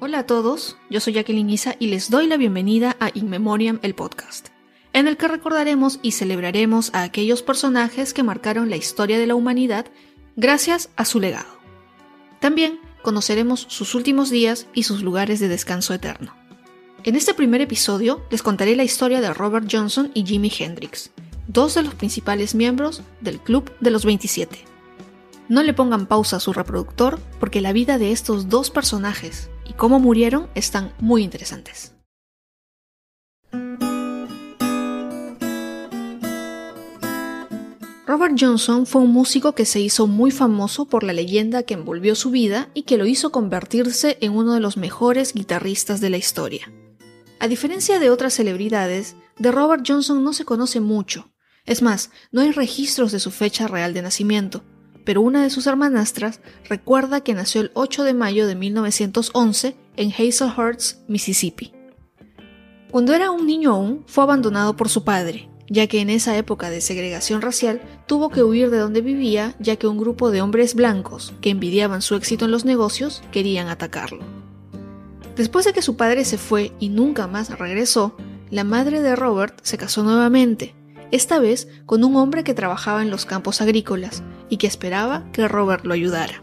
Hola a todos, yo soy Jacqueline Isa y les doy la bienvenida a In Memoriam, el podcast, en el que recordaremos y celebraremos a aquellos personajes que marcaron la historia de la humanidad gracias a su legado. También conoceremos sus últimos días y sus lugares de descanso eterno. En este primer episodio les contaré la historia de Robert Johnson y Jimi Hendrix, dos de los principales miembros del Club de los 27. No le pongan pausa a su reproductor porque la vida de estos dos personajes y cómo murieron están muy interesantes. Robert Johnson fue un músico que se hizo muy famoso por la leyenda que envolvió su vida y que lo hizo convertirse en uno de los mejores guitarristas de la historia. A diferencia de otras celebridades, de Robert Johnson no se conoce mucho. Es más, no hay registros de su fecha real de nacimiento, pero una de sus hermanastras recuerda que nació el 8 de mayo de 1911 en Hazelhurst, Mississippi. Cuando era un niño aún, fue abandonado por su padre, ya que en esa época de segregación racial tuvo que huir de donde vivía, ya que un grupo de hombres blancos, que envidiaban su éxito en los negocios, querían atacarlo. Después de que su padre se fue y nunca más regresó, la madre de Robert se casó nuevamente, esta vez con un hombre que trabajaba en los campos agrícolas y que esperaba que Robert lo ayudara.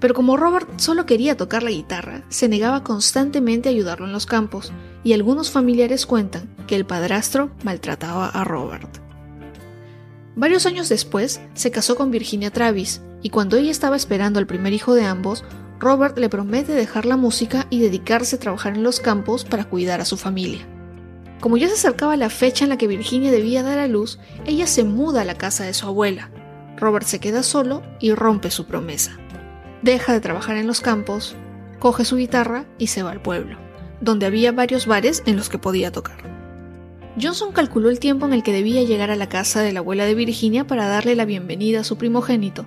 Pero como Robert solo quería tocar la guitarra, se negaba constantemente a ayudarlo en los campos, y algunos familiares cuentan que el padrastro maltrataba a Robert. Varios años después, se casó con Virginia Travis, y cuando ella estaba esperando al primer hijo de ambos, Robert le promete dejar la música y dedicarse a trabajar en los campos para cuidar a su familia. Como ya se acercaba la fecha en la que Virginia debía dar a luz, ella se muda a la casa de su abuela. Robert se queda solo y rompe su promesa. Deja de trabajar en los campos, coge su guitarra y se va al pueblo, donde había varios bares en los que podía tocar. Johnson calculó el tiempo en el que debía llegar a la casa de la abuela de Virginia para darle la bienvenida a su primogénito,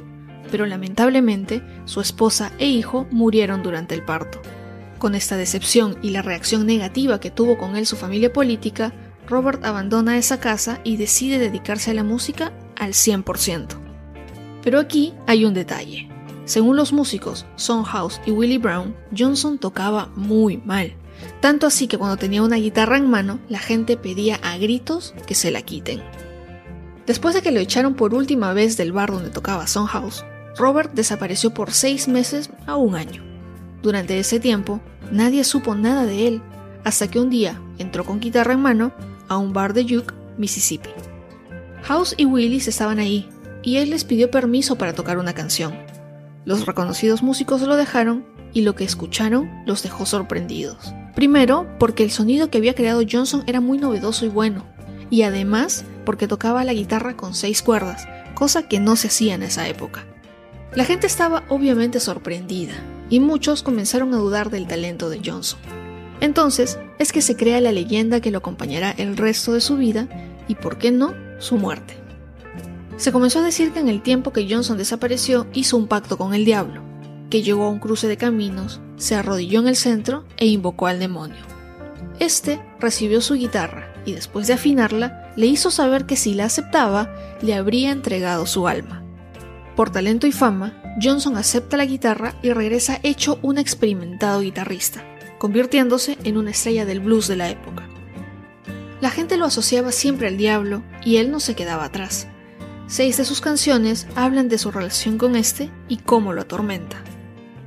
pero lamentablemente su esposa e hijo murieron durante el parto. Con esta decepción y la reacción negativa que tuvo con él su familia política, Robert abandona esa casa y decide dedicarse a la música al 100%. Pero aquí hay un detalle. Según los músicos Son House y Willie Brown, Johnson tocaba muy mal. Tanto así que cuando tenía una guitarra en mano, la gente pedía a gritos que se la quiten. Después de que lo echaron por última vez del bar donde tocaba Son House, Robert desapareció por seis meses a un año. Durante ese tiempo, nadie supo nada de él, hasta que un día entró con guitarra en mano a un bar de Duke, Mississippi. House y Willis estaban ahí, y él les pidió permiso para tocar una canción. Los reconocidos músicos lo dejaron y lo que escucharon los dejó sorprendidos. Primero, porque el sonido que había creado Johnson era muy novedoso y bueno, y además porque tocaba la guitarra con seis cuerdas, cosa que no se hacía en esa época. La gente estaba obviamente sorprendida, y muchos comenzaron a dudar del talento de Johnson. Entonces es que se crea la leyenda que lo acompañará el resto de su vida y, por qué no, su muerte. Se comenzó a decir que en el tiempo que Johnson desapareció hizo un pacto con el diablo, que llegó a un cruce de caminos, se arrodilló en el centro e invocó al demonio. Este recibió su guitarra y después de afinarla le hizo saber que si la aceptaba le habría entregado su alma. Por talento y fama, Johnson acepta la guitarra y regresa hecho un experimentado guitarrista, convirtiéndose en una estrella del blues de la época. La gente lo asociaba siempre al diablo y él no se quedaba atrás. Seis de sus canciones hablan de su relación con este y cómo lo atormenta.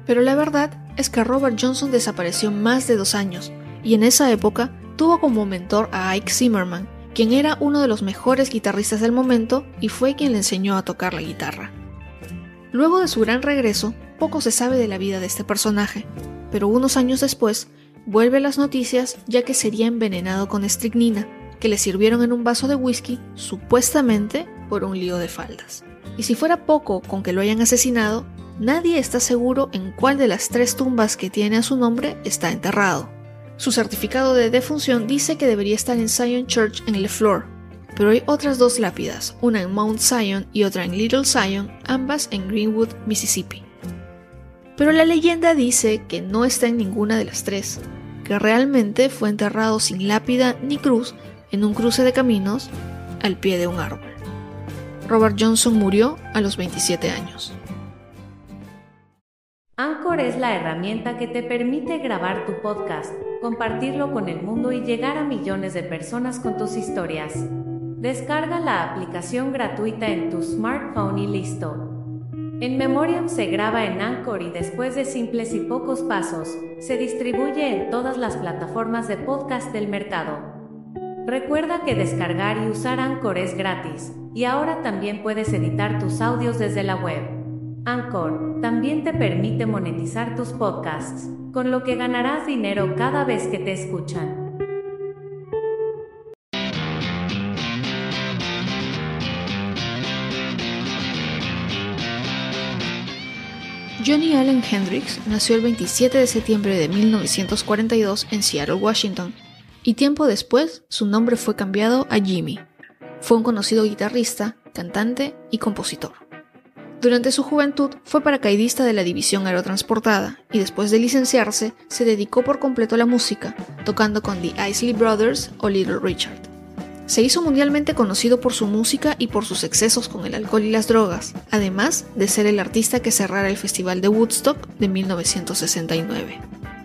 Pero la verdad es que Robert Johnson desapareció más de dos años y en esa época tuvo como mentor a Ike Zimmerman, quien era uno de los mejores guitarristas del momento y fue quien le enseñó a tocar la guitarra. Luego de su gran regreso, poco se sabe de la vida de este personaje, pero unos años después vuelve a las noticias ya que sería envenenado con estricnina, que le sirvieron en un vaso de whisky, supuestamente por un lío de faldas. Y si fuera poco con que lo hayan asesinado, nadie está seguro en cuál de las tres tumbas que tiene a su nombre está enterrado. Su certificado de defunción dice que debería estar en Zion Church en Le Fleur, pero hay otras dos lápidas, una en Mount Zion y otra en Little Zion, ambas en Greenwood, Mississippi. Pero la leyenda dice que no está en ninguna de las tres, que realmente fue enterrado sin lápida ni cruz en un cruce de caminos al pie de un árbol. Robert Johnson murió a los 27 años. Anchor es la herramienta que te permite grabar tu podcast, compartirlo con el mundo y llegar a millones de personas con tus historias. Descarga la aplicación gratuita en tu smartphone y listo. En Memoriam se graba en Anchor y después de simples y pocos pasos, se distribuye en todas las plataformas de podcast del mercado. Recuerda que descargar y usar Anchor es gratis, y ahora también puedes editar tus audios desde la web. Anchor también te permite monetizar tus podcasts, con lo que ganarás dinero cada vez que te escuchan. Johnny Allen Hendrix nació el 27 de septiembre de 1942 en Seattle, Washington, y tiempo después su nombre fue cambiado a Jimmy. Fue un conocido guitarrista, cantante y compositor. Durante su juventud fue paracaidista de la División Aerotransportada y después de licenciarse se dedicó por completo a la música, tocando con The Isley Brothers o Little Richard. Se hizo mundialmente conocido por su música y por sus excesos con el alcohol y las drogas, además de ser el artista que cerrara el Festival de Woodstock de 1969.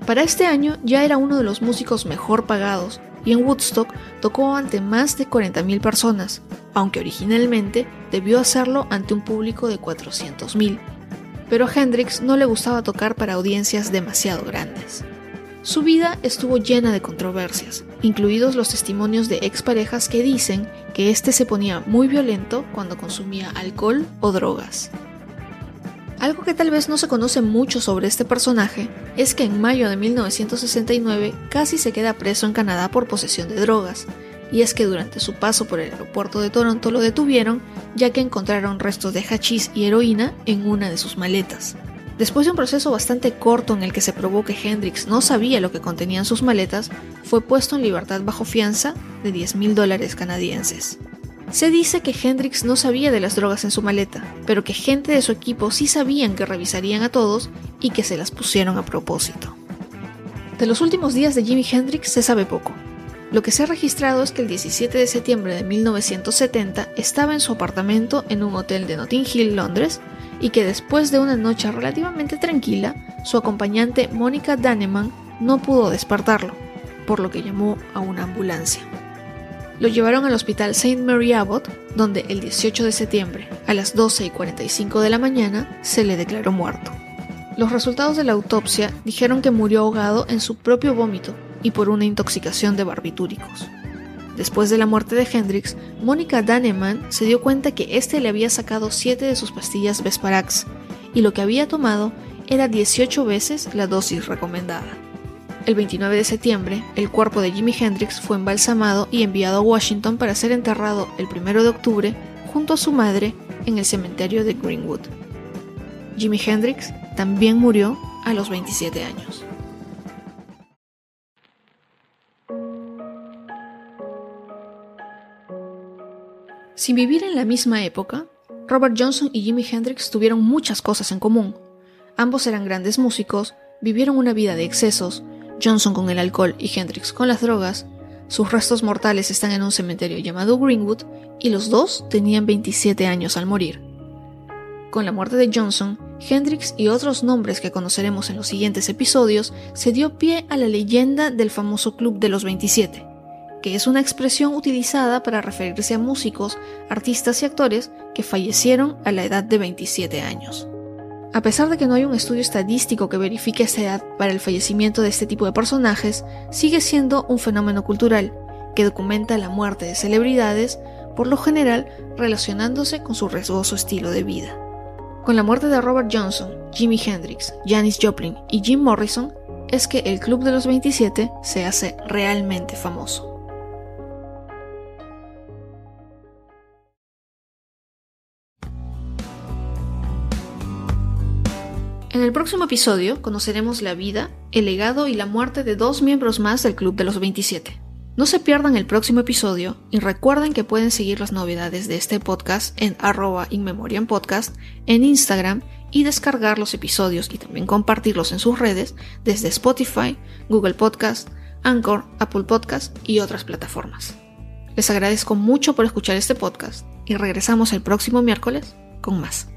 Para este año ya era uno de los músicos mejor pagados y en Woodstock tocó ante más de 40.000 personas, aunque originalmente debió hacerlo ante un público de 400.000. Pero a Hendrix no le gustaba tocar para audiencias demasiado grandes. Su vida estuvo llena de controversias, incluidos los testimonios de exparejas que dicen que este se ponía muy violento cuando consumía alcohol o drogas. Algo que tal vez no se conoce mucho sobre este personaje es que en mayo de 1969 casi se queda preso en Canadá por posesión de drogas, y es que durante su paso por el aeropuerto de Toronto lo detuvieron ya que encontraron restos de hachís y heroína en una de sus maletas. Después de un proceso bastante corto en el que se probó que Hendrix no sabía lo que contenían sus maletas, fue puesto en libertad bajo fianza de 10 mil dólares canadienses. Se dice que Hendrix no sabía de las drogas en su maleta, pero que gente de su equipo sí sabían que revisarían a todos y que se las pusieron a propósito. De los últimos días de Jimi Hendrix se sabe poco. Lo que se ha registrado es que el 17 de septiembre de 1970 estaba en su apartamento en un hotel de Notting Hill, Londres, y que después de una noche relativamente tranquila, su acompañante Mónica Daneman no pudo despertarlo, por lo que llamó a una ambulancia. Lo llevaron al hospital St. Mary Abbott, donde el 18 de septiembre, a las 12 y 45 de la mañana, se le declaró muerto. Los resultados de la autopsia dijeron que murió ahogado en su propio vómito y por una intoxicación de barbitúricos. Después de la muerte de Hendrix, Mónica Daneman se dio cuenta que éste le había sacado 7 de sus pastillas Vesparax y lo que había tomado era 18 veces la dosis recomendada. El 29 de septiembre, el cuerpo de Jimi Hendrix fue embalsamado y enviado a Washington para ser enterrado el 1 de octubre junto a su madre en el cementerio de Greenwood. Jimi Hendrix también murió a los 27 años. Sin vivir en la misma época, Robert Johnson y Jimi Hendrix tuvieron muchas cosas en común. Ambos eran grandes músicos, vivieron una vida de excesos, Johnson con el alcohol y Hendrix con las drogas, sus restos mortales están en un cementerio llamado Greenwood y los dos tenían 27 años al morir. Con la muerte de Johnson, Hendrix y otros nombres que conoceremos en los siguientes episodios se dio pie a la leyenda del famoso Club de los 27 que es una expresión utilizada para referirse a músicos, artistas y actores que fallecieron a la edad de 27 años. A pesar de que no hay un estudio estadístico que verifique esta edad para el fallecimiento de este tipo de personajes, sigue siendo un fenómeno cultural que documenta la muerte de celebridades, por lo general relacionándose con su riesgoso estilo de vida. Con la muerte de Robert Johnson, Jimi Hendrix, Janis Joplin y Jim Morrison, es que el Club de los 27 se hace realmente famoso. En el próximo episodio conoceremos la vida, el legado y la muerte de dos miembros más del Club de los 27. No se pierdan el próximo episodio y recuerden que pueden seguir las novedades de este podcast en arroba podcast en Instagram y descargar los episodios y también compartirlos en sus redes desde Spotify, Google Podcast, Anchor, Apple Podcast y otras plataformas. Les agradezco mucho por escuchar este podcast y regresamos el próximo miércoles con más.